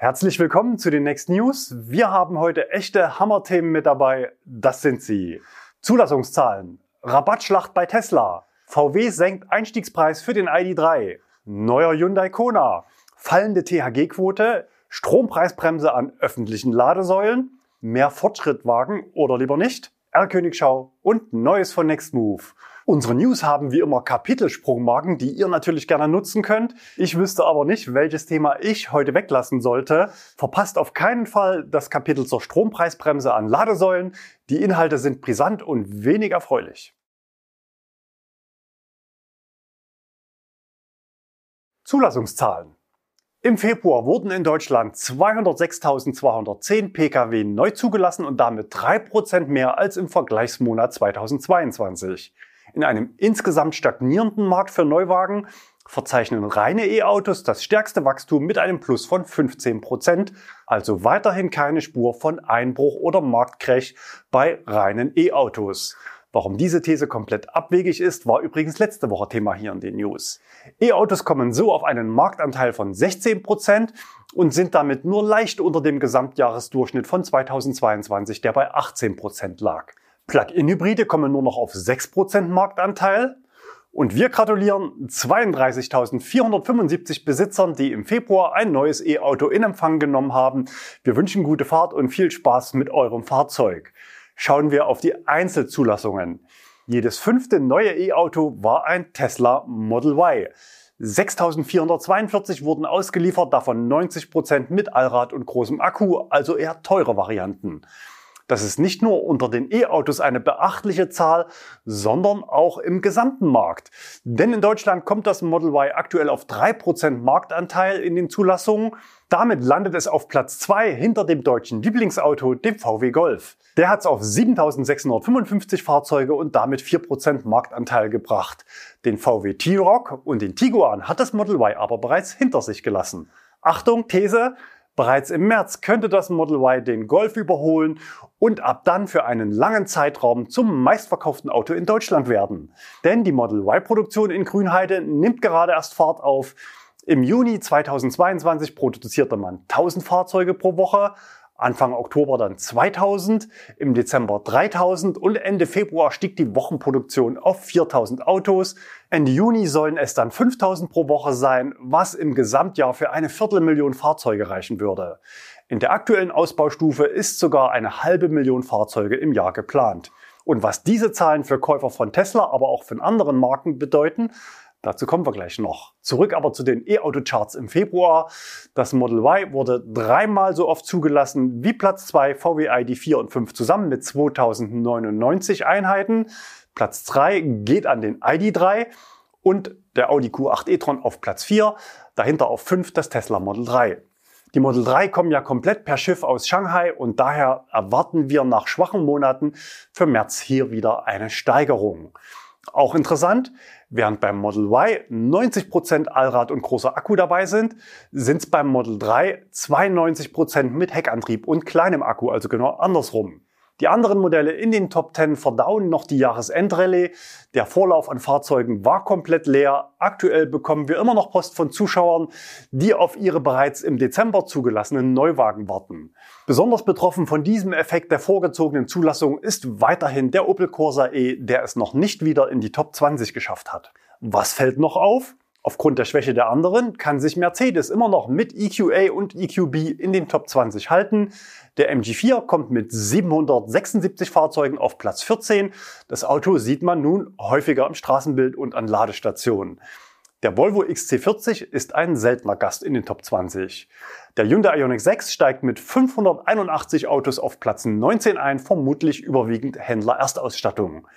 Herzlich willkommen zu den Next News. Wir haben heute echte Hammerthemen mit dabei. Das sind sie. Zulassungszahlen, Rabattschlacht bei Tesla, VW senkt Einstiegspreis für den ID3, neuer Hyundai Kona, fallende THG-Quote, Strompreisbremse an öffentlichen Ladesäulen, mehr Fortschrittwagen oder lieber nicht, R-Königschau und Neues von Nextmove. Unsere News haben wie immer Kapitelsprungmarken, die ihr natürlich gerne nutzen könnt. Ich wüsste aber nicht, welches Thema ich heute weglassen sollte. Verpasst auf keinen Fall das Kapitel zur Strompreisbremse an Ladesäulen. Die Inhalte sind brisant und wenig erfreulich. Zulassungszahlen. Im Februar wurden in Deutschland 206.210 Pkw neu zugelassen und damit 3% mehr als im Vergleichsmonat 2022. In einem insgesamt stagnierenden Markt für Neuwagen verzeichnen reine E-Autos das stärkste Wachstum mit einem Plus von 15 Prozent, also weiterhin keine Spur von Einbruch oder Marktcrash bei reinen E-Autos. Warum diese These komplett abwegig ist, war übrigens letzte Woche Thema hier in den News. E-Autos kommen so auf einen Marktanteil von 16 Prozent und sind damit nur leicht unter dem Gesamtjahresdurchschnitt von 2022, der bei 18 Prozent lag. Plug-in-Hybride kommen nur noch auf 6% Marktanteil. Und wir gratulieren 32.475 Besitzern, die im Februar ein neues E-Auto in Empfang genommen haben. Wir wünschen gute Fahrt und viel Spaß mit eurem Fahrzeug. Schauen wir auf die Einzelzulassungen. Jedes fünfte neue E-Auto war ein Tesla Model Y. 6.442 wurden ausgeliefert, davon 90% mit Allrad und großem Akku, also eher teure Varianten. Das ist nicht nur unter den E-Autos eine beachtliche Zahl, sondern auch im gesamten Markt. Denn in Deutschland kommt das Model Y aktuell auf 3% Marktanteil in den Zulassungen. Damit landet es auf Platz 2 hinter dem deutschen Lieblingsauto, dem VW Golf. Der hat es auf 7655 Fahrzeuge und damit 4% Marktanteil gebracht. Den VW T-Rock und den Tiguan hat das Model Y aber bereits hinter sich gelassen. Achtung, These, Bereits im März könnte das Model Y den Golf überholen und ab dann für einen langen Zeitraum zum meistverkauften Auto in Deutschland werden. Denn die Model Y-Produktion in Grünheide nimmt gerade erst Fahrt auf. Im Juni 2022 produzierte man 1000 Fahrzeuge pro Woche, Anfang Oktober dann 2000, im Dezember 3000 und Ende Februar stieg die Wochenproduktion auf 4000 Autos. Ende Juni sollen es dann 5000 pro Woche sein, was im Gesamtjahr für eine Viertelmillion Fahrzeuge reichen würde. In der aktuellen Ausbaustufe ist sogar eine halbe Million Fahrzeuge im Jahr geplant. Und was diese Zahlen für Käufer von Tesla, aber auch von anderen Marken bedeuten, Dazu kommen wir gleich noch. Zurück aber zu den E-Auto-Charts im Februar. Das Model Y wurde dreimal so oft zugelassen wie Platz 2 VW ID4 und 5 zusammen mit 2099 Einheiten. Platz 3 geht an den ID3 und der Audi Q8 e-tron auf Platz 4. Dahinter auf 5 das Tesla Model 3. Die Model 3 kommen ja komplett per Schiff aus Shanghai und daher erwarten wir nach schwachen Monaten für März hier wieder eine Steigerung. Auch interessant, während beim Model Y 90% Allrad und großer Akku dabei sind, sind es beim Model 3 92% mit Heckantrieb und kleinem Akku, also genau andersrum. Die anderen Modelle in den Top 10 verdauen noch die Jahresendrallye. Der Vorlauf an Fahrzeugen war komplett leer. Aktuell bekommen wir immer noch Post von Zuschauern, die auf ihre bereits im Dezember zugelassenen Neuwagen warten. Besonders betroffen von diesem Effekt der vorgezogenen Zulassung ist weiterhin der Opel Corsa E, der es noch nicht wieder in die Top 20 geschafft hat. Was fällt noch auf? Aufgrund der Schwäche der anderen kann sich Mercedes immer noch mit EQA und EQB in den Top 20 halten. Der MG4 kommt mit 776 Fahrzeugen auf Platz 14. Das Auto sieht man nun häufiger im Straßenbild und an Ladestationen. Der Volvo XC40 ist ein seltener Gast in den Top 20. Der Hyundai Ioniq 6 steigt mit 581 Autos auf Platz 19 ein, vermutlich überwiegend Händler Erstausstattung.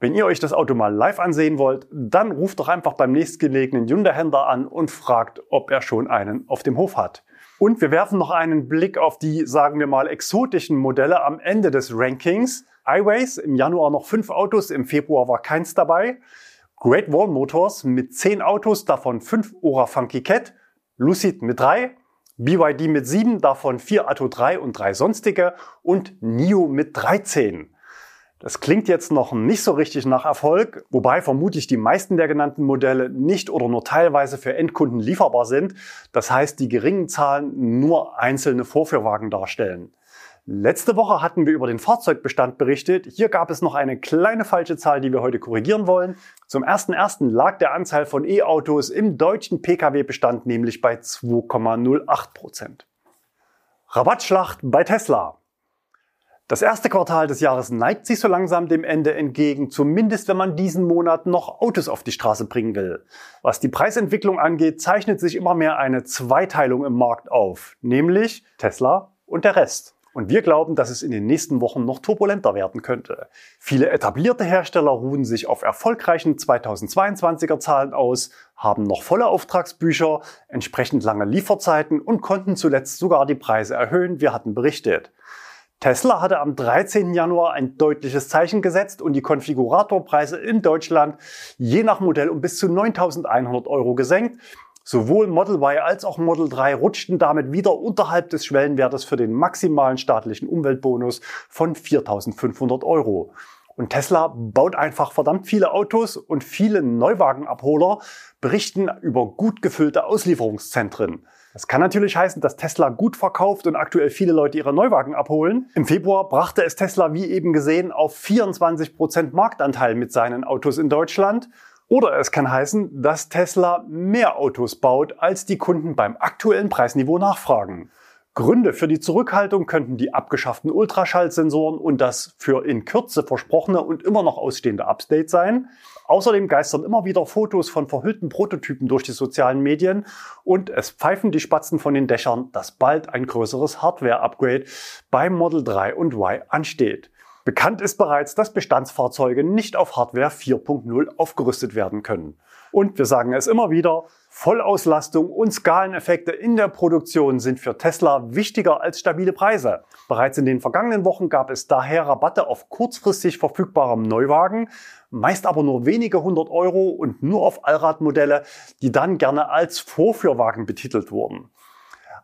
Wenn ihr euch das Auto mal live ansehen wollt, dann ruft doch einfach beim nächstgelegenen Hyundai-Händler an und fragt, ob er schon einen auf dem Hof hat. Und wir werfen noch einen Blick auf die, sagen wir mal, exotischen Modelle am Ende des Rankings. iWays im Januar noch fünf Autos, im Februar war keins dabei. Great Wall Motors mit zehn Autos, davon fünf Ora Funky Cat. Lucid mit drei. BYD mit sieben, davon vier Atto 3 und drei sonstige. Und NIO mit 13. Das klingt jetzt noch nicht so richtig nach Erfolg, wobei vermutlich die meisten der genannten Modelle nicht oder nur teilweise für Endkunden lieferbar sind. Das heißt, die geringen Zahlen nur einzelne Vorführwagen darstellen. Letzte Woche hatten wir über den Fahrzeugbestand berichtet. Hier gab es noch eine kleine falsche Zahl, die wir heute korrigieren wollen. Zum 1.1. lag der Anteil von E-Autos im deutschen Pkw-Bestand nämlich bei 2,08 Prozent. Rabattschlacht bei Tesla. Das erste Quartal des Jahres neigt sich so langsam dem Ende entgegen, zumindest wenn man diesen Monat noch Autos auf die Straße bringen will. Was die Preisentwicklung angeht, zeichnet sich immer mehr eine Zweiteilung im Markt auf, nämlich Tesla und der Rest. Und wir glauben, dass es in den nächsten Wochen noch turbulenter werden könnte. Viele etablierte Hersteller ruhen sich auf erfolgreichen 2022er Zahlen aus, haben noch volle Auftragsbücher, entsprechend lange Lieferzeiten und konnten zuletzt sogar die Preise erhöhen. Wir hatten berichtet. Tesla hatte am 13. Januar ein deutliches Zeichen gesetzt und die Konfiguratorpreise in Deutschland je nach Modell um bis zu 9.100 Euro gesenkt. Sowohl Model Y als auch Model 3 rutschten damit wieder unterhalb des Schwellenwertes für den maximalen staatlichen Umweltbonus von 4.500 Euro. Und Tesla baut einfach verdammt viele Autos und viele Neuwagenabholer berichten über gut gefüllte Auslieferungszentren. Das kann natürlich heißen, dass Tesla gut verkauft und aktuell viele Leute ihre Neuwagen abholen. Im Februar brachte es Tesla, wie eben gesehen, auf 24 Prozent Marktanteil mit seinen Autos in Deutschland. Oder es kann heißen, dass Tesla mehr Autos baut, als die Kunden beim aktuellen Preisniveau nachfragen. Gründe für die Zurückhaltung könnten die abgeschafften Ultraschallsensoren und das für in Kürze versprochene und immer noch ausstehende Update sein. Außerdem geistern immer wieder Fotos von verhüllten Prototypen durch die sozialen Medien und es pfeifen die Spatzen von den Dächern, dass bald ein größeres Hardware-Upgrade beim Model 3 und Y ansteht. Bekannt ist bereits, dass Bestandsfahrzeuge nicht auf Hardware 4.0 aufgerüstet werden können. Und wir sagen es immer wieder, Vollauslastung und Skaleneffekte in der Produktion sind für Tesla wichtiger als stabile Preise. Bereits in den vergangenen Wochen gab es daher Rabatte auf kurzfristig verfügbarem Neuwagen, meist aber nur wenige hundert Euro und nur auf Allradmodelle, die dann gerne als Vorführwagen betitelt wurden.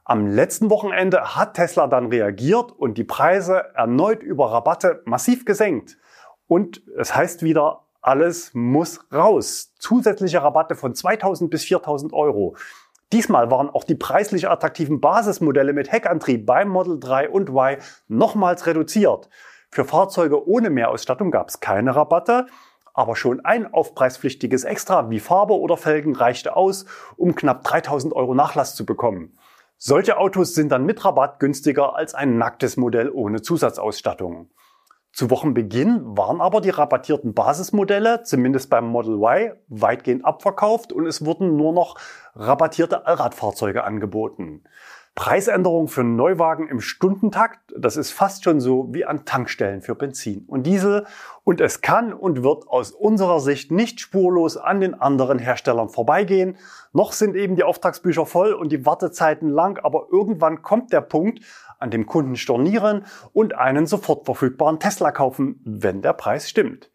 Am letzten Wochenende hat Tesla dann reagiert und die Preise erneut über Rabatte massiv gesenkt. Und es heißt wieder, alles muss raus. Zusätzliche Rabatte von 2000 bis 4000 Euro. Diesmal waren auch die preislich attraktiven Basismodelle mit Heckantrieb beim Model 3 und Y nochmals reduziert. Für Fahrzeuge ohne Mehrausstattung gab es keine Rabatte, aber schon ein aufpreispflichtiges Extra wie Farbe oder Felgen reichte aus, um knapp 3000 Euro Nachlass zu bekommen. Solche Autos sind dann mit Rabatt günstiger als ein nacktes Modell ohne Zusatzausstattung. Zu Wochenbeginn waren aber die rabattierten Basismodelle, zumindest beim Model Y, weitgehend abverkauft und es wurden nur noch rabattierte Allradfahrzeuge angeboten. Preisänderung für Neuwagen im Stundentakt, das ist fast schon so wie an Tankstellen für Benzin und Diesel und es kann und wird aus unserer Sicht nicht spurlos an den anderen Herstellern vorbeigehen. Noch sind eben die Auftragsbücher voll und die Wartezeiten lang, aber irgendwann kommt der Punkt, an dem Kunden stornieren und einen sofort verfügbaren Tesla kaufen, wenn der Preis stimmt.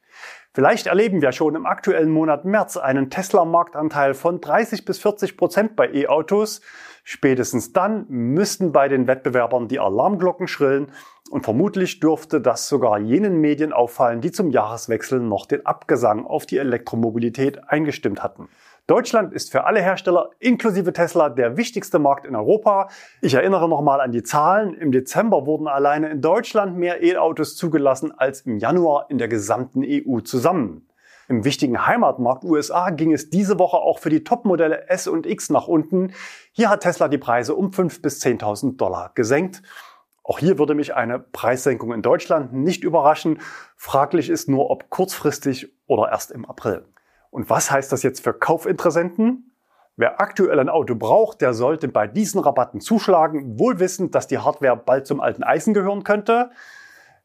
Vielleicht erleben wir schon im aktuellen Monat März einen Tesla-Marktanteil von 30 bis 40 Prozent bei E-Autos. Spätestens dann müssten bei den Wettbewerbern die Alarmglocken schrillen und vermutlich dürfte das sogar jenen Medien auffallen, die zum Jahreswechsel noch den Abgesang auf die Elektromobilität eingestimmt hatten. Deutschland ist für alle Hersteller inklusive Tesla der wichtigste Markt in Europa. Ich erinnere nochmal an die Zahlen. Im Dezember wurden alleine in Deutschland mehr E-Autos zugelassen als im Januar in der gesamten EU zusammen. Im wichtigen Heimatmarkt USA ging es diese Woche auch für die Topmodelle S und X nach unten. Hier hat Tesla die Preise um 5.000 bis 10.000 Dollar gesenkt. Auch hier würde mich eine Preissenkung in Deutschland nicht überraschen. Fraglich ist nur, ob kurzfristig oder erst im April. Und was heißt das jetzt für Kaufinteressenten? Wer aktuell ein Auto braucht, der sollte bei diesen Rabatten zuschlagen, wohl wissend, dass die Hardware bald zum alten Eisen gehören könnte.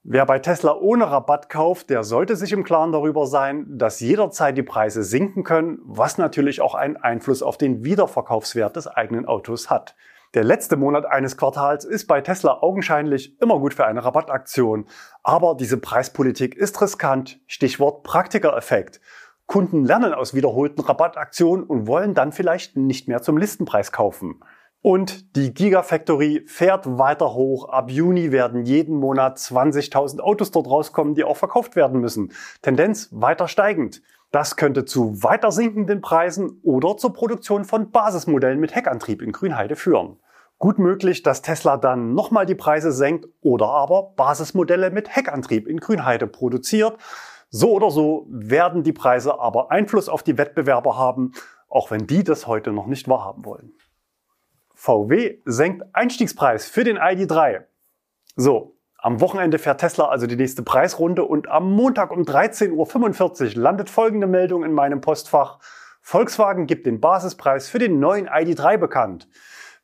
Wer bei Tesla ohne Rabatt kauft, der sollte sich im Klaren darüber sein, dass jederzeit die Preise sinken können, was natürlich auch einen Einfluss auf den Wiederverkaufswert des eigenen Autos hat. Der letzte Monat eines Quartals ist bei Tesla augenscheinlich immer gut für eine Rabattaktion. Aber diese Preispolitik ist riskant. Stichwort Praktikereffekt. Kunden lernen aus wiederholten Rabattaktionen und wollen dann vielleicht nicht mehr zum Listenpreis kaufen. Und die Gigafactory fährt weiter hoch. Ab Juni werden jeden Monat 20.000 Autos dort rauskommen, die auch verkauft werden müssen. Tendenz weiter steigend. Das könnte zu weiter sinkenden Preisen oder zur Produktion von Basismodellen mit Heckantrieb in Grünheide führen. Gut möglich, dass Tesla dann nochmal die Preise senkt oder aber Basismodelle mit Heckantrieb in Grünheide produziert. So oder so werden die Preise aber Einfluss auf die Wettbewerber haben, auch wenn die das heute noch nicht wahrhaben wollen. VW senkt Einstiegspreis für den ID3. So, am Wochenende fährt Tesla also die nächste Preisrunde und am Montag um 13.45 Uhr landet folgende Meldung in meinem Postfach. Volkswagen gibt den Basispreis für den neuen ID3 bekannt.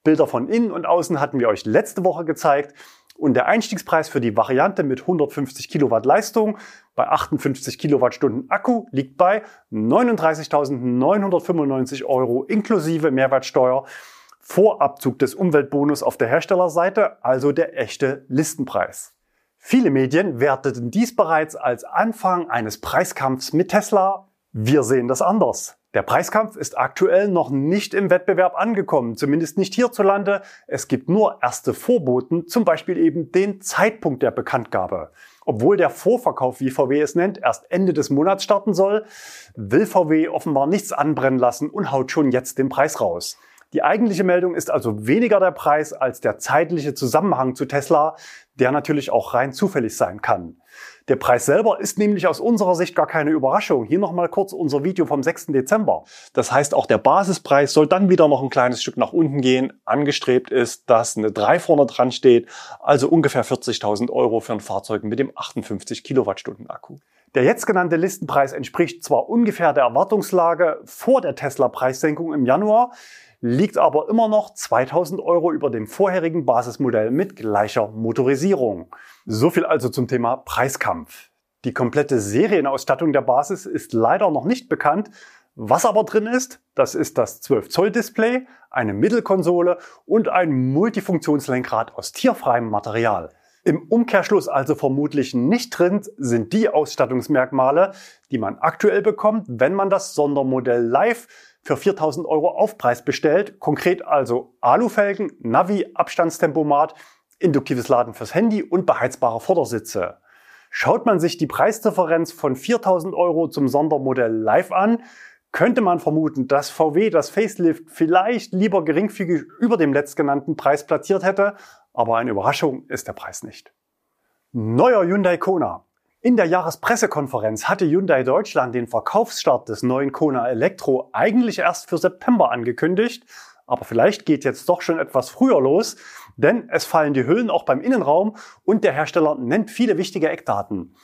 Bilder von innen und außen hatten wir euch letzte Woche gezeigt und der Einstiegspreis für die Variante mit 150 Kilowatt Leistung bei 58 Kilowattstunden Akku liegt bei 39.995 Euro inklusive Mehrwertsteuer vor Abzug des Umweltbonus auf der Herstellerseite, also der echte Listenpreis. Viele Medien werteten dies bereits als Anfang eines Preiskampfs mit Tesla. Wir sehen das anders. Der Preiskampf ist aktuell noch nicht im Wettbewerb angekommen, zumindest nicht hierzulande. Es gibt nur erste Vorboten, zum Beispiel eben den Zeitpunkt der Bekanntgabe. Obwohl der Vorverkauf, wie VW es nennt, erst Ende des Monats starten soll, will VW offenbar nichts anbrennen lassen und haut schon jetzt den Preis raus. Die eigentliche Meldung ist also weniger der Preis als der zeitliche Zusammenhang zu Tesla, der natürlich auch rein zufällig sein kann. Der Preis selber ist nämlich aus unserer Sicht gar keine Überraschung. Hier nochmal kurz unser Video vom 6. Dezember. Das heißt, auch der Basispreis soll dann wieder noch ein kleines Stück nach unten gehen. Angestrebt ist, dass eine 3 vorne dran steht, also ungefähr 40.000 Euro für ein Fahrzeug mit dem 58 Kilowattstunden Akku. Der jetzt genannte Listenpreis entspricht zwar ungefähr der Erwartungslage vor der Tesla-Preissenkung im Januar, liegt aber immer noch 2000 Euro über dem vorherigen Basismodell mit gleicher Motorisierung. So viel also zum Thema Preiskampf. Die komplette Serienausstattung der Basis ist leider noch nicht bekannt. Was aber drin ist, das ist das 12 Zoll Display, eine Mittelkonsole und ein Multifunktionslenkrad aus tierfreiem Material. Im Umkehrschluss also vermutlich nicht drin sind die Ausstattungsmerkmale, die man aktuell bekommt, wenn man das Sondermodell Live für 4000 Euro Aufpreis bestellt. Konkret also Alufelgen, Navi, Abstandstempomat, induktives Laden fürs Handy und beheizbare Vordersitze. Schaut man sich die Preisdifferenz von 4000 Euro zum Sondermodell Live an, könnte man vermuten, dass VW das Facelift vielleicht lieber geringfügig über dem letztgenannten Preis platziert hätte, aber eine Überraschung ist der Preis nicht. Neuer Hyundai Kona. In der Jahrespressekonferenz hatte Hyundai Deutschland den Verkaufsstart des neuen Kona Elektro eigentlich erst für September angekündigt, aber vielleicht geht jetzt doch schon etwas früher los, denn es fallen die Hüllen auch beim Innenraum und der Hersteller nennt viele wichtige Eckdaten.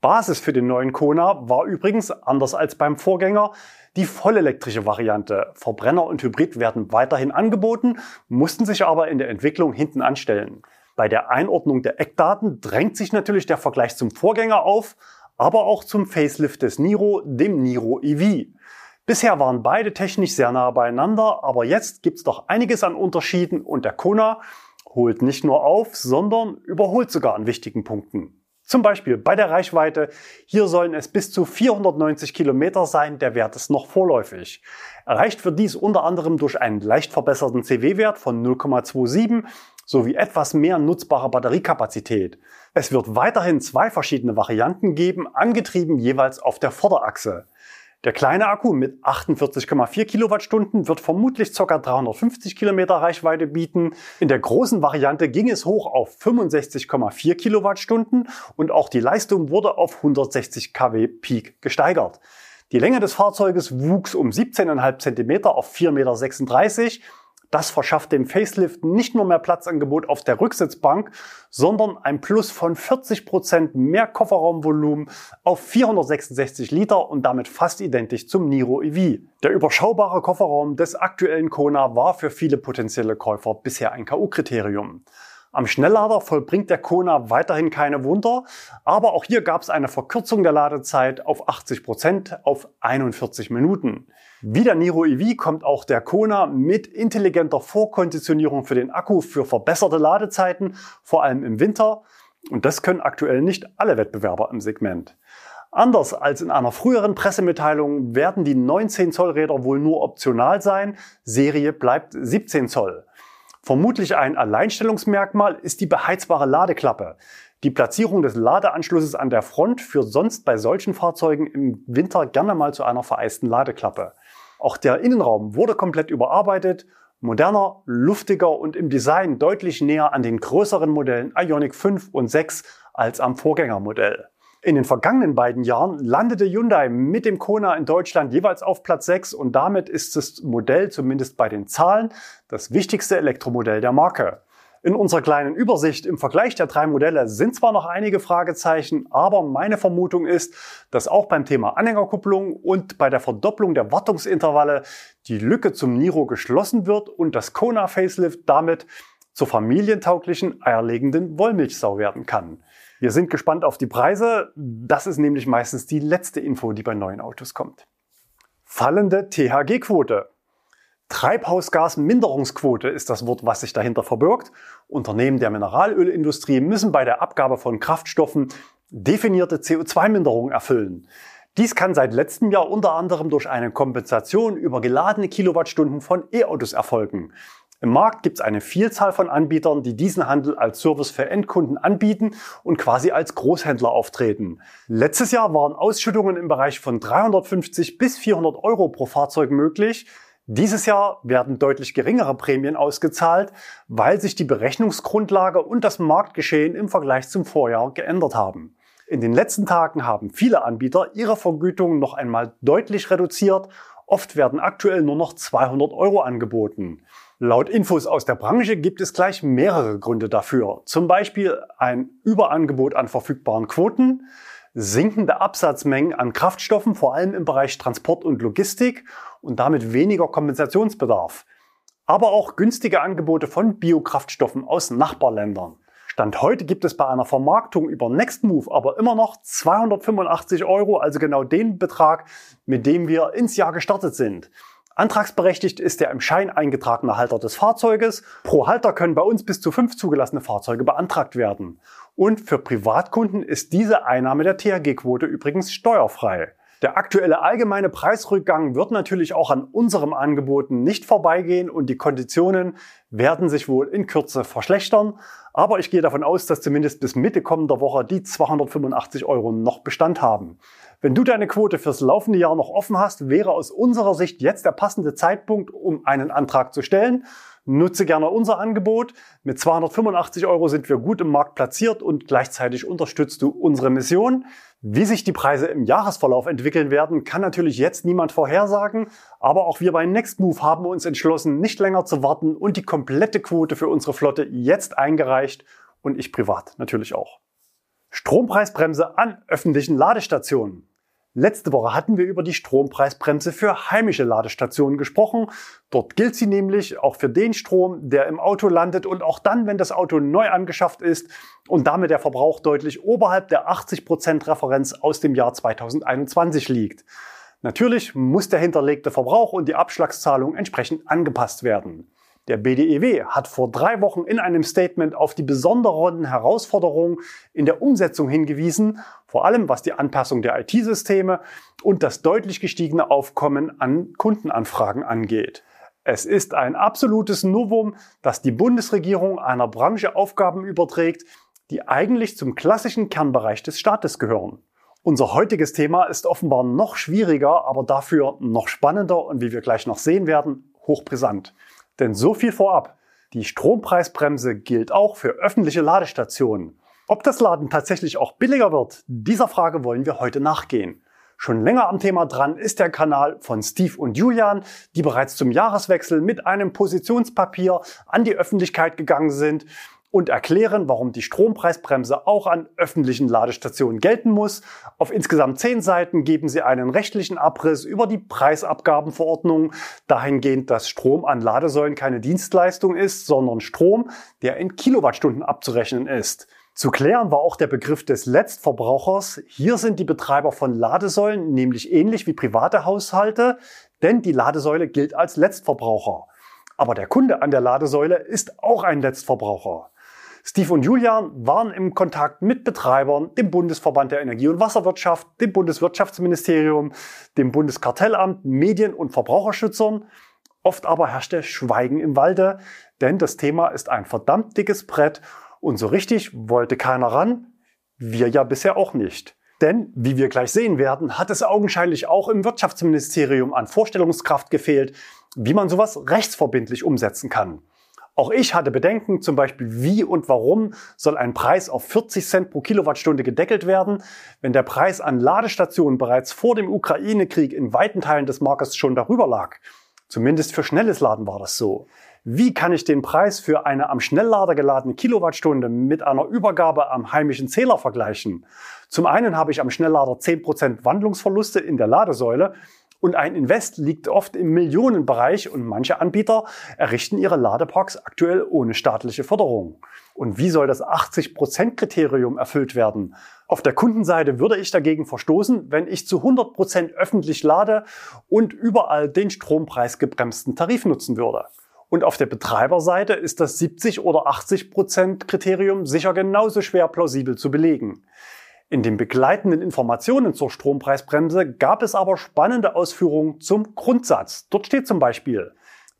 Basis für den neuen Kona war übrigens, anders als beim Vorgänger, die vollelektrische Variante. Verbrenner und Hybrid werden weiterhin angeboten, mussten sich aber in der Entwicklung hinten anstellen. Bei der Einordnung der Eckdaten drängt sich natürlich der Vergleich zum Vorgänger auf, aber auch zum Facelift des Niro, dem Niro EV. Bisher waren beide technisch sehr nah beieinander, aber jetzt gibt's doch einiges an Unterschieden und der Kona holt nicht nur auf, sondern überholt sogar an wichtigen Punkten. Zum Beispiel bei der Reichweite. Hier sollen es bis zu 490 Kilometer sein. Der Wert ist noch vorläufig. Erreicht wird dies unter anderem durch einen leicht verbesserten CW-Wert von 0,27 sowie etwas mehr nutzbare Batteriekapazität. Es wird weiterhin zwei verschiedene Varianten geben, angetrieben jeweils auf der Vorderachse. Der kleine Akku mit 48,4 Kilowattstunden wird vermutlich ca. 350 Kilometer Reichweite bieten. In der großen Variante ging es hoch auf 65,4 Kilowattstunden und auch die Leistung wurde auf 160 kW Peak gesteigert. Die Länge des Fahrzeuges wuchs um 17,5 cm auf 4,36 Meter das verschafft dem Facelift nicht nur mehr Platzangebot auf der Rücksitzbank, sondern ein Plus von 40 Prozent mehr Kofferraumvolumen auf 466 Liter und damit fast identisch zum Niro EV. Der überschaubare Kofferraum des aktuellen Kona war für viele potenzielle Käufer bisher ein KU-Kriterium. Am Schnelllader vollbringt der Kona weiterhin keine Wunder, aber auch hier gab es eine Verkürzung der Ladezeit auf 80 Prozent auf 41 Minuten. Wie der Niro EV kommt auch der Kona mit intelligenter Vorkonditionierung für den Akku für verbesserte Ladezeiten, vor allem im Winter. Und das können aktuell nicht alle Wettbewerber im Segment. Anders als in einer früheren Pressemitteilung werden die 19 Zoll Räder wohl nur optional sein. Serie bleibt 17 Zoll. Vermutlich ein Alleinstellungsmerkmal ist die beheizbare Ladeklappe. Die Platzierung des Ladeanschlusses an der Front führt sonst bei solchen Fahrzeugen im Winter gerne mal zu einer vereisten Ladeklappe. Auch der Innenraum wurde komplett überarbeitet, moderner, luftiger und im Design deutlich näher an den größeren Modellen Ioniq 5 und 6 als am Vorgängermodell. In den vergangenen beiden Jahren landete Hyundai mit dem Kona in Deutschland jeweils auf Platz 6 und damit ist das Modell zumindest bei den Zahlen das wichtigste Elektromodell der Marke. In unserer kleinen Übersicht im Vergleich der drei Modelle sind zwar noch einige Fragezeichen, aber meine Vermutung ist, dass auch beim Thema Anhängerkupplung und bei der Verdopplung der Wartungsintervalle die Lücke zum Niro geschlossen wird und das Kona Facelift damit zur familientauglichen eierlegenden Wollmilchsau werden kann. Wir sind gespannt auf die Preise. Das ist nämlich meistens die letzte Info, die bei neuen Autos kommt. Fallende THG-Quote. Treibhausgasminderungsquote ist das Wort, was sich dahinter verbirgt. Unternehmen der Mineralölindustrie müssen bei der Abgabe von Kraftstoffen definierte CO2-Minderungen erfüllen. Dies kann seit letztem Jahr unter anderem durch eine Kompensation über geladene Kilowattstunden von E-Autos erfolgen. Im Markt gibt es eine Vielzahl von Anbietern, die diesen Handel als Service für Endkunden anbieten und quasi als Großhändler auftreten. Letztes Jahr waren Ausschüttungen im Bereich von 350 bis 400 Euro pro Fahrzeug möglich. Dieses Jahr werden deutlich geringere Prämien ausgezahlt, weil sich die Berechnungsgrundlage und das Marktgeschehen im Vergleich zum Vorjahr geändert haben. In den letzten Tagen haben viele Anbieter ihre Vergütung noch einmal deutlich reduziert. Oft werden aktuell nur noch 200 Euro angeboten. Laut Infos aus der Branche gibt es gleich mehrere Gründe dafür. Zum Beispiel ein Überangebot an verfügbaren Quoten, sinkende Absatzmengen an Kraftstoffen, vor allem im Bereich Transport und Logistik und damit weniger Kompensationsbedarf. Aber auch günstige Angebote von Biokraftstoffen aus Nachbarländern. Stand heute gibt es bei einer Vermarktung über Nextmove aber immer noch 285 Euro, also genau den Betrag, mit dem wir ins Jahr gestartet sind. Antragsberechtigt ist der im Schein eingetragene Halter des Fahrzeuges. Pro Halter können bei uns bis zu fünf zugelassene Fahrzeuge beantragt werden. Und für Privatkunden ist diese Einnahme der THG-Quote übrigens steuerfrei. Der aktuelle allgemeine Preisrückgang wird natürlich auch an unserem Angeboten nicht vorbeigehen und die Konditionen werden sich wohl in Kürze verschlechtern. Aber ich gehe davon aus, dass zumindest bis Mitte kommender Woche die 285 Euro noch Bestand haben. Wenn du deine Quote fürs laufende Jahr noch offen hast, wäre aus unserer Sicht jetzt der passende Zeitpunkt, um einen Antrag zu stellen. Nutze gerne unser Angebot. Mit 285 Euro sind wir gut im Markt platziert und gleichzeitig unterstützt du unsere Mission. Wie sich die Preise im Jahresverlauf entwickeln werden, kann natürlich jetzt niemand vorhersagen. Aber auch wir bei Nextmove haben uns entschlossen, nicht länger zu warten und die komplette Quote für unsere Flotte jetzt eingereicht und ich privat natürlich auch. Strompreisbremse an öffentlichen Ladestationen. Letzte Woche hatten wir über die Strompreisbremse für heimische Ladestationen gesprochen. Dort gilt sie nämlich auch für den Strom, der im Auto landet und auch dann, wenn das Auto neu angeschafft ist und damit der Verbrauch deutlich oberhalb der 80% Referenz aus dem Jahr 2021 liegt. Natürlich muss der hinterlegte Verbrauch und die Abschlagszahlung entsprechend angepasst werden. Der BDEW hat vor drei Wochen in einem Statement auf die besonderen Herausforderungen in der Umsetzung hingewiesen, vor allem was die Anpassung der IT-Systeme und das deutlich gestiegene Aufkommen an Kundenanfragen angeht. Es ist ein absolutes Novum, dass die Bundesregierung einer Branche Aufgaben überträgt, die eigentlich zum klassischen Kernbereich des Staates gehören. Unser heutiges Thema ist offenbar noch schwieriger, aber dafür noch spannender und wie wir gleich noch sehen werden, hochbrisant. Denn so viel vorab. Die Strompreisbremse gilt auch für öffentliche Ladestationen. Ob das Laden tatsächlich auch billiger wird, dieser Frage wollen wir heute nachgehen. Schon länger am Thema dran ist der Kanal von Steve und Julian, die bereits zum Jahreswechsel mit einem Positionspapier an die Öffentlichkeit gegangen sind und erklären, warum die Strompreisbremse auch an öffentlichen Ladestationen gelten muss. Auf insgesamt zehn Seiten geben sie einen rechtlichen Abriss über die Preisabgabenverordnung dahingehend, dass Strom an Ladesäulen keine Dienstleistung ist, sondern Strom, der in Kilowattstunden abzurechnen ist. Zu klären war auch der Begriff des Letztverbrauchers. Hier sind die Betreiber von Ladesäulen nämlich ähnlich wie private Haushalte, denn die Ladesäule gilt als Letztverbraucher. Aber der Kunde an der Ladesäule ist auch ein Letztverbraucher. Steve und Julian waren im Kontakt mit Betreibern, dem Bundesverband der Energie- und Wasserwirtschaft, dem Bundeswirtschaftsministerium, dem Bundeskartellamt, Medien- und Verbraucherschützern. Oft aber herrschte Schweigen im Walde, denn das Thema ist ein verdammt dickes Brett und so richtig wollte keiner ran, wir ja bisher auch nicht. Denn, wie wir gleich sehen werden, hat es augenscheinlich auch im Wirtschaftsministerium an Vorstellungskraft gefehlt, wie man sowas rechtsverbindlich umsetzen kann. Auch ich hatte Bedenken, zum Beispiel wie und warum soll ein Preis auf 40 Cent pro Kilowattstunde gedeckelt werden, wenn der Preis an Ladestationen bereits vor dem Ukraine-Krieg in weiten Teilen des Marktes schon darüber lag. Zumindest für schnelles Laden war das so. Wie kann ich den Preis für eine am Schnelllader geladene Kilowattstunde mit einer Übergabe am heimischen Zähler vergleichen? Zum einen habe ich am Schnelllader 10% Wandlungsverluste in der Ladesäule und ein Invest liegt oft im Millionenbereich und manche Anbieter errichten ihre Ladeparks aktuell ohne staatliche Förderung. Und wie soll das 80%-Kriterium erfüllt werden? Auf der Kundenseite würde ich dagegen verstoßen, wenn ich zu 100% öffentlich lade und überall den strompreisgebremsten Tarif nutzen würde. Und auf der Betreiberseite ist das 70 oder 80% Kriterium sicher genauso schwer plausibel zu belegen. In den begleitenden Informationen zur Strompreisbremse gab es aber spannende Ausführungen zum Grundsatz. Dort steht zum Beispiel,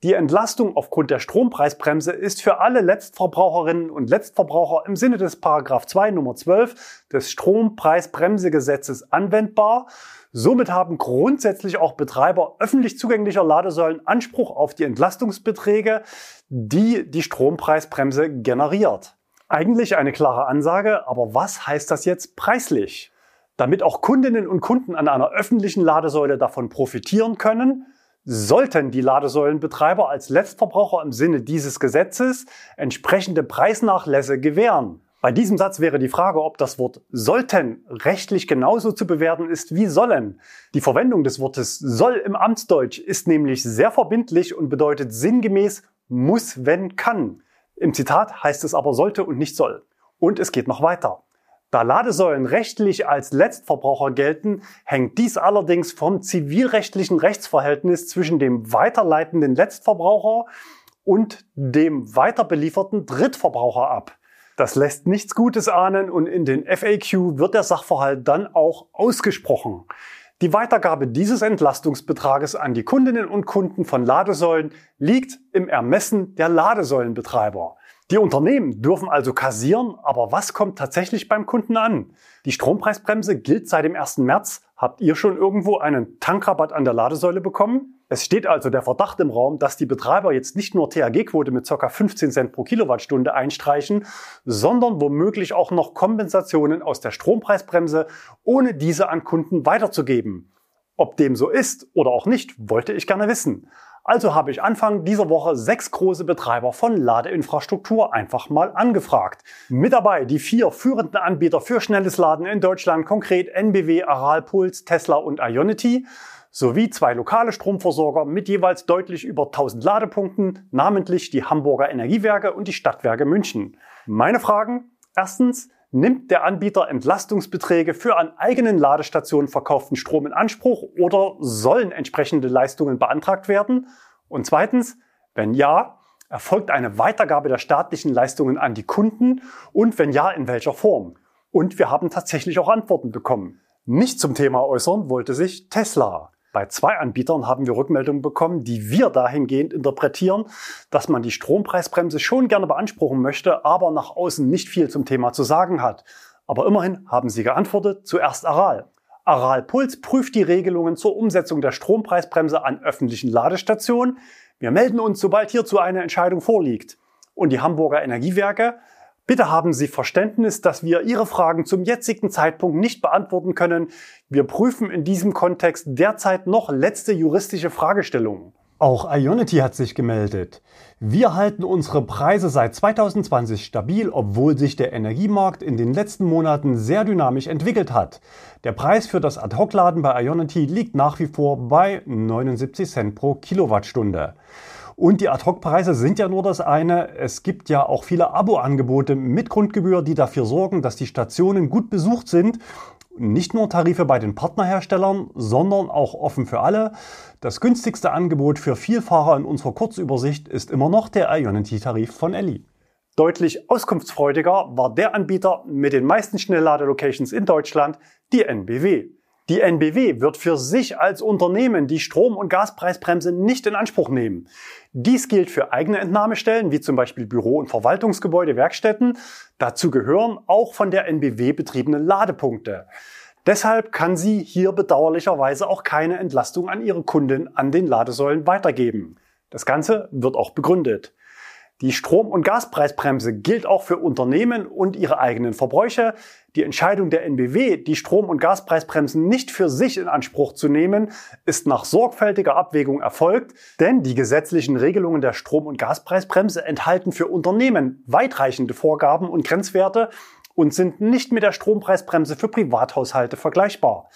die Entlastung aufgrund der Strompreisbremse ist für alle Letztverbraucherinnen und Letztverbraucher im Sinne des Paragraph 2 Nummer 12 des Strompreisbremsegesetzes anwendbar. Somit haben grundsätzlich auch Betreiber öffentlich zugänglicher Ladesäulen Anspruch auf die Entlastungsbeträge, die die Strompreisbremse generiert. Eigentlich eine klare Ansage, aber was heißt das jetzt preislich? Damit auch Kundinnen und Kunden an einer öffentlichen Ladesäule davon profitieren können, sollten die Ladesäulenbetreiber als Letztverbraucher im Sinne dieses Gesetzes entsprechende Preisnachlässe gewähren. Bei diesem Satz wäre die Frage, ob das Wort sollten rechtlich genauso zu bewerten ist wie sollen. Die Verwendung des Wortes soll im Amtsdeutsch ist nämlich sehr verbindlich und bedeutet sinngemäß muss, wenn, kann. Im Zitat heißt es aber sollte und nicht soll. Und es geht noch weiter. Da Ladesäulen rechtlich als Letztverbraucher gelten, hängt dies allerdings vom zivilrechtlichen Rechtsverhältnis zwischen dem weiterleitenden Letztverbraucher und dem weiterbelieferten Drittverbraucher ab. Das lässt nichts Gutes ahnen und in den FAQ wird der Sachverhalt dann auch ausgesprochen. Die Weitergabe dieses Entlastungsbetrages an die Kundinnen und Kunden von Ladesäulen liegt im Ermessen der Ladesäulenbetreiber. Die Unternehmen dürfen also kassieren, aber was kommt tatsächlich beim Kunden an? Die Strompreisbremse gilt seit dem 1. März. Habt ihr schon irgendwo einen Tankrabatt an der Ladesäule bekommen? Es steht also der Verdacht im Raum, dass die Betreiber jetzt nicht nur THG-Quote mit ca. 15 Cent pro Kilowattstunde einstreichen, sondern womöglich auch noch Kompensationen aus der Strompreisbremse, ohne diese an Kunden weiterzugeben. Ob dem so ist oder auch nicht, wollte ich gerne wissen. Also habe ich Anfang dieser Woche sechs große Betreiber von Ladeinfrastruktur einfach mal angefragt. Mit dabei die vier führenden Anbieter für schnelles Laden in Deutschland, konkret NBW, Aralpuls, Tesla und Ionity, sowie zwei lokale Stromversorger mit jeweils deutlich über 1000 Ladepunkten, namentlich die Hamburger Energiewerke und die Stadtwerke München. Meine Fragen? Erstens, Nimmt der Anbieter Entlastungsbeträge für an eigenen Ladestationen verkauften Strom in Anspruch oder sollen entsprechende Leistungen beantragt werden? Und zweitens, wenn ja, erfolgt eine Weitergabe der staatlichen Leistungen an die Kunden und wenn ja, in welcher Form? Und wir haben tatsächlich auch Antworten bekommen. Nicht zum Thema äußern wollte sich Tesla. Bei zwei Anbietern haben wir Rückmeldungen bekommen, die wir dahingehend interpretieren, dass man die Strompreisbremse schon gerne beanspruchen möchte, aber nach außen nicht viel zum Thema zu sagen hat. Aber immerhin haben sie geantwortet, zuerst Aral. Aral Puls prüft die Regelungen zur Umsetzung der Strompreisbremse an öffentlichen Ladestationen. Wir melden uns, sobald hierzu eine Entscheidung vorliegt. Und die Hamburger Energiewerke Bitte haben Sie Verständnis, dass wir Ihre Fragen zum jetzigen Zeitpunkt nicht beantworten können. Wir prüfen in diesem Kontext derzeit noch letzte juristische Fragestellungen. Auch Ionity hat sich gemeldet. Wir halten unsere Preise seit 2020 stabil, obwohl sich der Energiemarkt in den letzten Monaten sehr dynamisch entwickelt hat. Der Preis für das Ad-Hoc-Laden bei Ionity liegt nach wie vor bei 79 Cent pro Kilowattstunde. Und die Ad-Hoc-Preise sind ja nur das eine. Es gibt ja auch viele Abo-Angebote mit Grundgebühr, die dafür sorgen, dass die Stationen gut besucht sind. Nicht nur Tarife bei den Partnerherstellern, sondern auch offen für alle. Das günstigste Angebot für Vielfahrer in unserer Kurzübersicht ist immer noch der Ionity-Tarif von Elli. Deutlich auskunftsfreudiger war der Anbieter mit den meisten Schnellladelocations in Deutschland, die NBW. Die NBW wird für sich als Unternehmen die Strom- und Gaspreisbremse nicht in Anspruch nehmen. Dies gilt für eigene Entnahmestellen, wie zum Beispiel Büro- und Verwaltungsgebäude, Werkstätten. Dazu gehören auch von der NBW betriebene Ladepunkte. Deshalb kann sie hier bedauerlicherweise auch keine Entlastung an ihre Kunden an den Ladesäulen weitergeben. Das Ganze wird auch begründet. Die Strom- und Gaspreisbremse gilt auch für Unternehmen und ihre eigenen Verbräuche. Die Entscheidung der NBW, die Strom- und Gaspreisbremsen nicht für sich in Anspruch zu nehmen, ist nach sorgfältiger Abwägung erfolgt, denn die gesetzlichen Regelungen der Strom- und Gaspreisbremse enthalten für Unternehmen weitreichende Vorgaben und Grenzwerte und sind nicht mit der Strompreisbremse für Privathaushalte vergleichbar.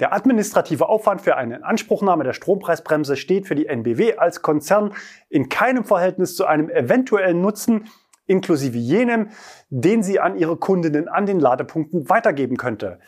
Der administrative Aufwand für eine Inanspruchnahme der Strompreisbremse steht für die NBW als Konzern in keinem Verhältnis zu einem eventuellen Nutzen, inklusive jenem, den sie an ihre Kundinnen an den Ladepunkten weitergeben könnte.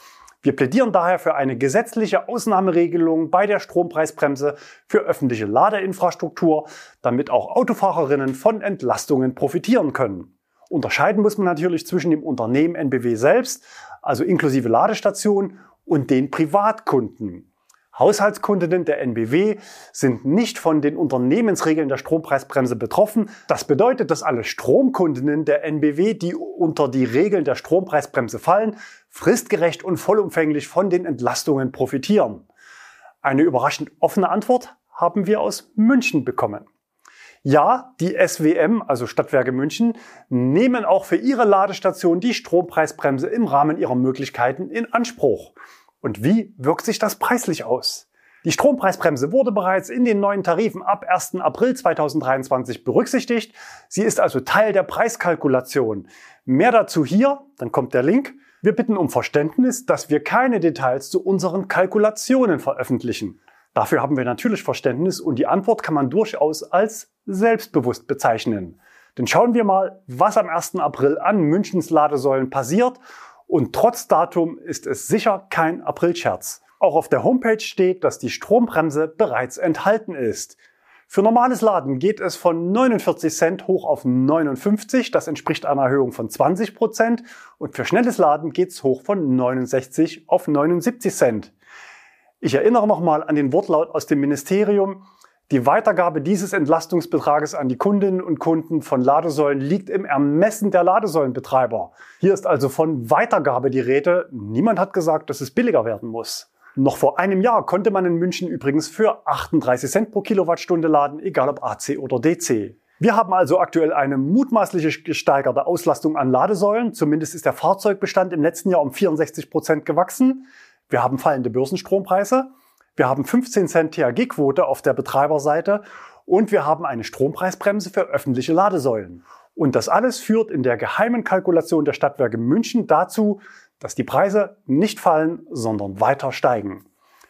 Wir plädieren daher für eine gesetzliche Ausnahmeregelung bei der Strompreisbremse für öffentliche Ladeinfrastruktur, damit auch Autofahrerinnen von Entlastungen profitieren können. Unterscheiden muss man natürlich zwischen dem Unternehmen NBW selbst, also inklusive Ladestation, und den Privatkunden. Haushaltskundinnen der NBW sind nicht von den Unternehmensregeln der Strompreisbremse betroffen. Das bedeutet, dass alle Stromkundinnen der NBW, die unter die Regeln der Strompreisbremse fallen, fristgerecht und vollumfänglich von den Entlastungen profitieren. Eine überraschend offene Antwort haben wir aus München bekommen. Ja, die SWM, also Stadtwerke München, nehmen auch für ihre Ladestation die Strompreisbremse im Rahmen ihrer Möglichkeiten in Anspruch. Und wie wirkt sich das preislich aus? Die Strompreisbremse wurde bereits in den neuen Tarifen ab 1. April 2023 berücksichtigt. Sie ist also Teil der Preiskalkulation. Mehr dazu hier, dann kommt der Link. Wir bitten um Verständnis, dass wir keine Details zu unseren Kalkulationen veröffentlichen. Dafür haben wir natürlich Verständnis und die Antwort kann man durchaus als selbstbewusst bezeichnen. Denn schauen wir mal, was am 1. April an Münchens Ladesäulen passiert und trotz Datum ist es sicher kein Aprilscherz. Auch auf der Homepage steht, dass die Strombremse bereits enthalten ist. Für normales Laden geht es von 49 Cent hoch auf 59, das entspricht einer Erhöhung von 20 Prozent. Und für schnelles Laden geht es hoch von 69 auf 79 Cent. Ich erinnere nochmal an den Wortlaut aus dem Ministerium. Die Weitergabe dieses Entlastungsbetrages an die Kundinnen und Kunden von Ladesäulen liegt im Ermessen der Ladesäulenbetreiber. Hier ist also von Weitergabe die Rede. Niemand hat gesagt, dass es billiger werden muss. Noch vor einem Jahr konnte man in München übrigens für 38 Cent pro Kilowattstunde laden, egal ob AC oder DC. Wir haben also aktuell eine mutmaßliche gesteigerte Auslastung an Ladesäulen. Zumindest ist der Fahrzeugbestand im letzten Jahr um 64 Prozent gewachsen. Wir haben fallende Börsenstrompreise. Wir haben 15 Cent THG-Quote auf der Betreiberseite und wir haben eine Strompreisbremse für öffentliche Ladesäulen. Und das alles führt in der geheimen Kalkulation der Stadtwerke München dazu, dass die Preise nicht fallen, sondern weiter steigen.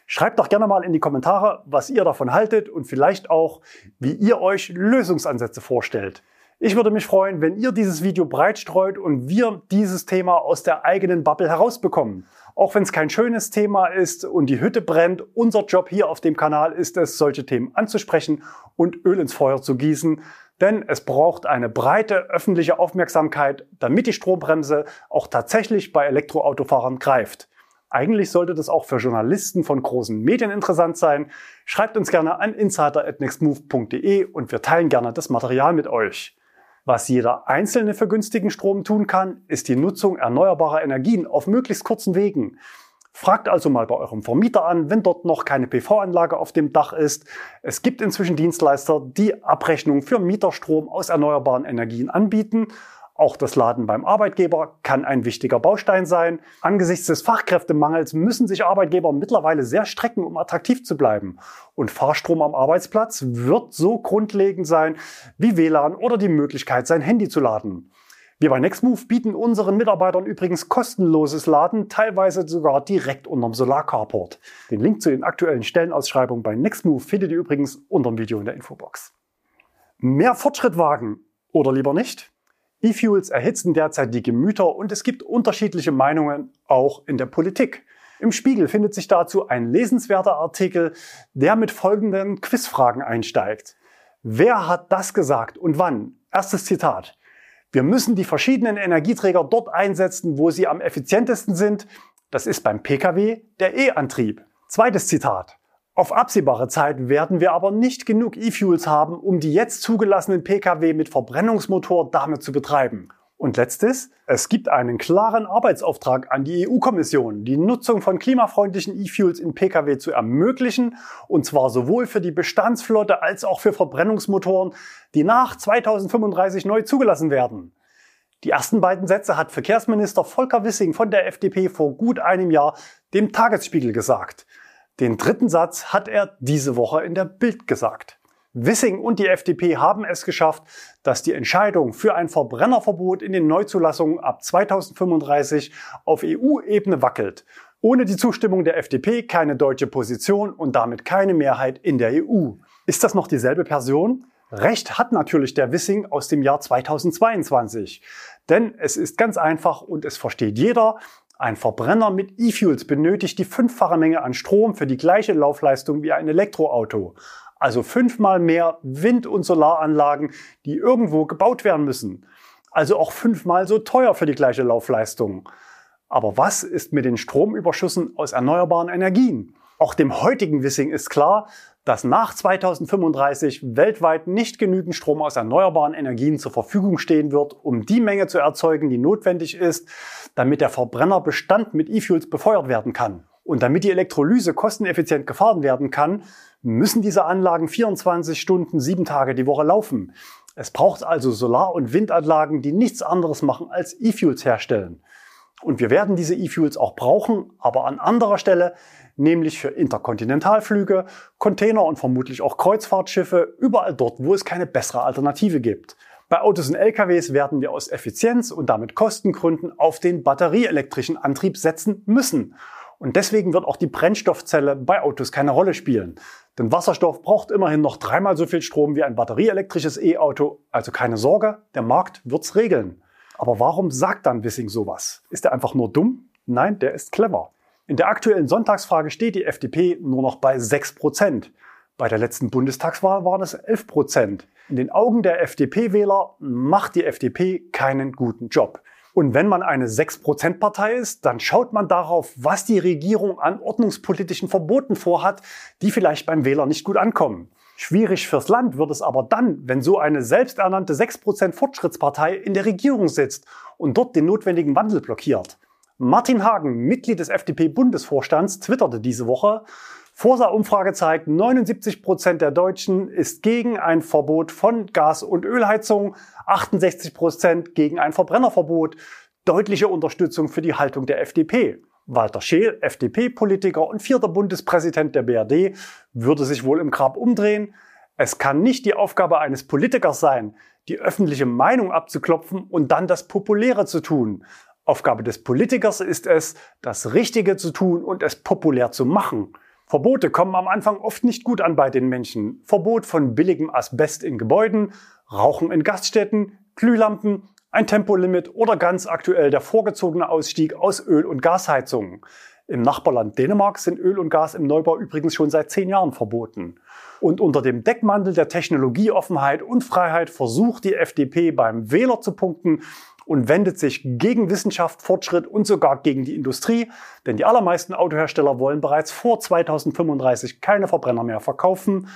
Schreibt doch gerne mal in die Kommentare, was ihr davon haltet und vielleicht auch, wie ihr euch Lösungsansätze vorstellt. Ich würde mich freuen, wenn ihr dieses Video breit streut und wir dieses Thema aus der eigenen Bubble herausbekommen. Auch wenn es kein schönes Thema ist und die Hütte brennt, unser Job hier auf dem Kanal ist es, solche Themen anzusprechen und Öl ins Feuer zu gießen. Denn es braucht eine breite öffentliche Aufmerksamkeit, damit die Strombremse auch tatsächlich bei Elektroautofahrern greift. Eigentlich sollte das auch für Journalisten von großen Medien interessant sein. Schreibt uns gerne an insider@nextmove.de und wir teilen gerne das Material mit euch. Was jeder Einzelne für günstigen Strom tun kann, ist die Nutzung erneuerbarer Energien auf möglichst kurzen Wegen. Fragt also mal bei eurem Vermieter an, wenn dort noch keine PV-Anlage auf dem Dach ist. Es gibt inzwischen Dienstleister, die Abrechnung für Mieterstrom aus erneuerbaren Energien anbieten auch das Laden beim Arbeitgeber kann ein wichtiger Baustein sein. Angesichts des Fachkräftemangels müssen sich Arbeitgeber mittlerweile sehr strecken, um attraktiv zu bleiben. Und Fahrstrom am Arbeitsplatz wird so grundlegend sein wie WLAN oder die Möglichkeit, sein Handy zu laden. Wir bei Nextmove bieten unseren Mitarbeitern übrigens kostenloses Laden, teilweise sogar direkt unterm Solarcarport. Den Link zu den aktuellen Stellenausschreibungen bei Nextmove findet ihr übrigens unter dem Video in der Infobox. Mehr Fortschritt wagen oder lieber nicht? E-Fuels erhitzen derzeit die Gemüter und es gibt unterschiedliche Meinungen auch in der Politik. Im Spiegel findet sich dazu ein lesenswerter Artikel, der mit folgenden Quizfragen einsteigt. Wer hat das gesagt und wann? Erstes Zitat. Wir müssen die verschiedenen Energieträger dort einsetzen, wo sie am effizientesten sind. Das ist beim Pkw der E-Antrieb. Zweites Zitat. Auf absehbare Zeit werden wir aber nicht genug E-Fuels haben, um die jetzt zugelassenen Pkw mit Verbrennungsmotor damit zu betreiben. Und letztes, es gibt einen klaren Arbeitsauftrag an die EU-Kommission, die Nutzung von klimafreundlichen E-Fuels in Pkw zu ermöglichen, und zwar sowohl für die Bestandsflotte als auch für Verbrennungsmotoren, die nach 2035 neu zugelassen werden. Die ersten beiden Sätze hat Verkehrsminister Volker Wissing von der FDP vor gut einem Jahr dem Tagesspiegel gesagt. Den dritten Satz hat er diese Woche in der Bild gesagt. Wissing und die FDP haben es geschafft, dass die Entscheidung für ein Verbrennerverbot in den Neuzulassungen ab 2035 auf EU-Ebene wackelt. Ohne die Zustimmung der FDP keine deutsche Position und damit keine Mehrheit in der EU. Ist das noch dieselbe Person? Recht hat natürlich der Wissing aus dem Jahr 2022. Denn es ist ganz einfach und es versteht jeder, ein Verbrenner mit E-Fuels benötigt die fünffache Menge an Strom für die gleiche Laufleistung wie ein Elektroauto. Also fünfmal mehr Wind- und Solaranlagen, die irgendwo gebaut werden müssen. Also auch fünfmal so teuer für die gleiche Laufleistung. Aber was ist mit den Stromüberschüssen aus erneuerbaren Energien? Auch dem heutigen Wissing ist klar, dass nach 2035 weltweit nicht genügend Strom aus erneuerbaren Energien zur Verfügung stehen wird, um die Menge zu erzeugen, die notwendig ist, damit der Verbrennerbestand mit E-Fuels befeuert werden kann. Und damit die Elektrolyse kosteneffizient gefahren werden kann, müssen diese Anlagen 24 Stunden, sieben Tage die Woche laufen. Es braucht also Solar- und Windanlagen, die nichts anderes machen als E-Fuels herstellen. Und wir werden diese E-Fuels auch brauchen, aber an anderer Stelle, nämlich für Interkontinentalflüge, Container und vermutlich auch Kreuzfahrtschiffe, überall dort, wo es keine bessere Alternative gibt. Bei Autos und LKWs werden wir aus Effizienz und damit Kostengründen auf den batterieelektrischen Antrieb setzen müssen. Und deswegen wird auch die Brennstoffzelle bei Autos keine Rolle spielen. Denn Wasserstoff braucht immerhin noch dreimal so viel Strom wie ein batterieelektrisches E-Auto. Also keine Sorge, der Markt wird's regeln. Aber warum sagt dann Wissing sowas? Ist er einfach nur dumm? Nein, der ist clever. In der aktuellen Sonntagsfrage steht die FDP nur noch bei 6 Prozent. Bei der letzten Bundestagswahl waren es 11 Prozent. In den Augen der FDP-Wähler macht die FDP keinen guten Job. Und wenn man eine 6%-Partei ist, dann schaut man darauf, was die Regierung an ordnungspolitischen Verboten vorhat, die vielleicht beim Wähler nicht gut ankommen. Schwierig fürs Land wird es aber dann, wenn so eine selbsternannte 6% Fortschrittspartei in der Regierung sitzt und dort den notwendigen Wandel blockiert. Martin Hagen, Mitglied des FDP-Bundesvorstands, twitterte diese Woche, Forsa-Umfrage zeigt, 79 Prozent der Deutschen ist gegen ein Verbot von Gas- und Ölheizung, 68 Prozent gegen ein Verbrennerverbot. Deutliche Unterstützung für die Haltung der FDP. Walter Scheel, FDP-Politiker und vierter Bundespräsident der BRD, würde sich wohl im Grab umdrehen. Es kann nicht die Aufgabe eines Politikers sein, die öffentliche Meinung abzuklopfen und dann das Populäre zu tun. Aufgabe des Politikers ist es, das Richtige zu tun und es populär zu machen. Verbote kommen am Anfang oft nicht gut an bei den Menschen. Verbot von billigem Asbest in Gebäuden, Rauchen in Gaststätten, Glühlampen, ein Tempolimit oder ganz aktuell der vorgezogene Ausstieg aus Öl- und Gasheizungen. Im Nachbarland Dänemark sind Öl und Gas im Neubau übrigens schon seit zehn Jahren verboten. Und unter dem Deckmantel der Technologieoffenheit und Freiheit versucht die FDP beim Wähler zu punkten und wendet sich gegen Wissenschaft, Fortschritt und sogar gegen die Industrie, denn die allermeisten Autohersteller wollen bereits vor 2035 keine Verbrenner mehr verkaufen.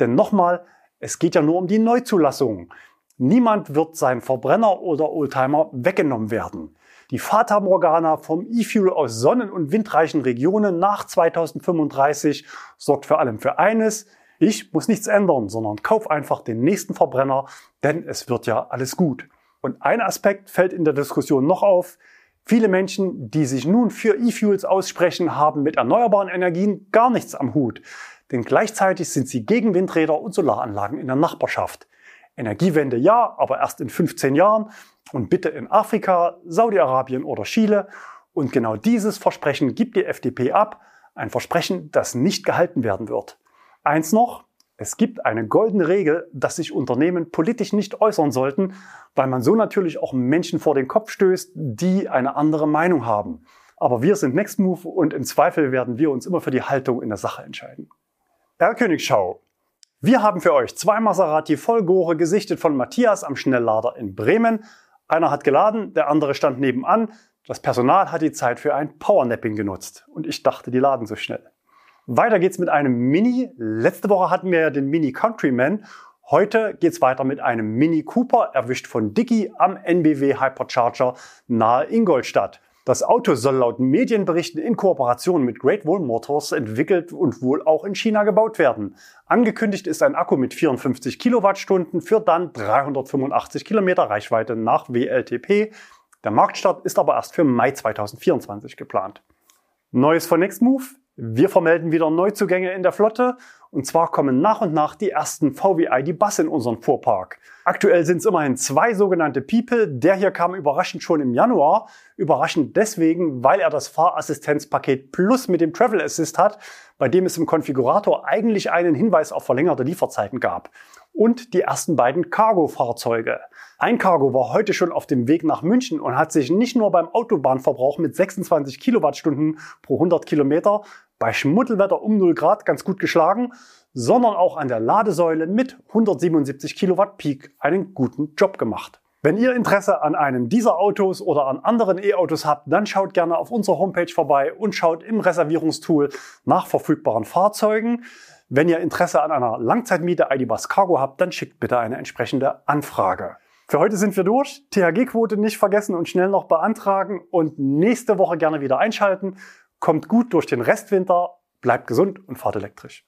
Denn nochmal, es geht ja nur um die Neuzulassung. Niemand wird sein Verbrenner oder Oldtimer weggenommen werden. Die Fata Morgana vom E-Fuel aus sonnen- und windreichen Regionen nach 2035 sorgt vor allem für eines. Ich muss nichts ändern, sondern kauf einfach den nächsten Verbrenner, denn es wird ja alles gut. Und ein Aspekt fällt in der Diskussion noch auf. Viele Menschen, die sich nun für E-Fuels aussprechen, haben mit erneuerbaren Energien gar nichts am Hut. Denn gleichzeitig sind sie gegen Windräder und Solaranlagen in der Nachbarschaft. Energiewende ja, aber erst in 15 Jahren und bitte in Afrika, Saudi-Arabien oder Chile. Und genau dieses Versprechen gibt die FDP ab. Ein Versprechen, das nicht gehalten werden wird. Eins noch, es gibt eine goldene Regel, dass sich Unternehmen politisch nicht äußern sollten, weil man so natürlich auch Menschen vor den Kopf stößt, die eine andere Meinung haben. Aber wir sind Next Move und im Zweifel werden wir uns immer für die Haltung in der Sache entscheiden. Herr Königschau, wir haben für euch zwei Maserati Vollgore gesichtet von Matthias am Schnelllader in Bremen. Einer hat geladen, der andere stand nebenan. Das Personal hat die Zeit für ein Powernapping genutzt und ich dachte, die laden so schnell. Weiter geht's mit einem Mini. Letzte Woche hatten wir ja den Mini Countryman. Heute geht's weiter mit einem Mini Cooper, erwischt von Dicky am NBW Hypercharger nahe Ingolstadt. Das Auto soll laut Medienberichten in Kooperation mit Great Wall Motors entwickelt und wohl auch in China gebaut werden. Angekündigt ist ein Akku mit 54 Kilowattstunden für dann 385 Kilometer Reichweite nach WLTP. Der Marktstart ist aber erst für Mai 2024 geplant. Neues von Nextmove. Wir vermelden wieder Neuzugänge in der Flotte und zwar kommen nach und nach die ersten VW ID Bus in unseren Fuhrpark. Aktuell sind es immerhin zwei sogenannte People. Der hier kam überraschend schon im Januar. Überraschend deswegen, weil er das Fahrassistenzpaket Plus mit dem Travel Assist hat, bei dem es im Konfigurator eigentlich einen Hinweis auf verlängerte Lieferzeiten gab. Und die ersten beiden Cargo-Fahrzeuge. Ein Cargo war heute schon auf dem Weg nach München und hat sich nicht nur beim Autobahnverbrauch mit 26 Kilowattstunden pro 100 Kilometer, bei Schmuddelwetter um 0 Grad ganz gut geschlagen, sondern auch an der Ladesäule mit 177 Kilowatt Peak einen guten Job gemacht. Wenn ihr Interesse an einem dieser Autos oder an anderen E-Autos habt, dann schaut gerne auf unserer Homepage vorbei und schaut im Reservierungstool nach verfügbaren Fahrzeugen. Wenn ihr Interesse an einer Langzeitmiete ID-Bus Cargo habt, dann schickt bitte eine entsprechende Anfrage. Für heute sind wir durch. THG-Quote nicht vergessen und schnell noch beantragen und nächste Woche gerne wieder einschalten. Kommt gut durch den Restwinter, bleibt gesund und fahrt elektrisch.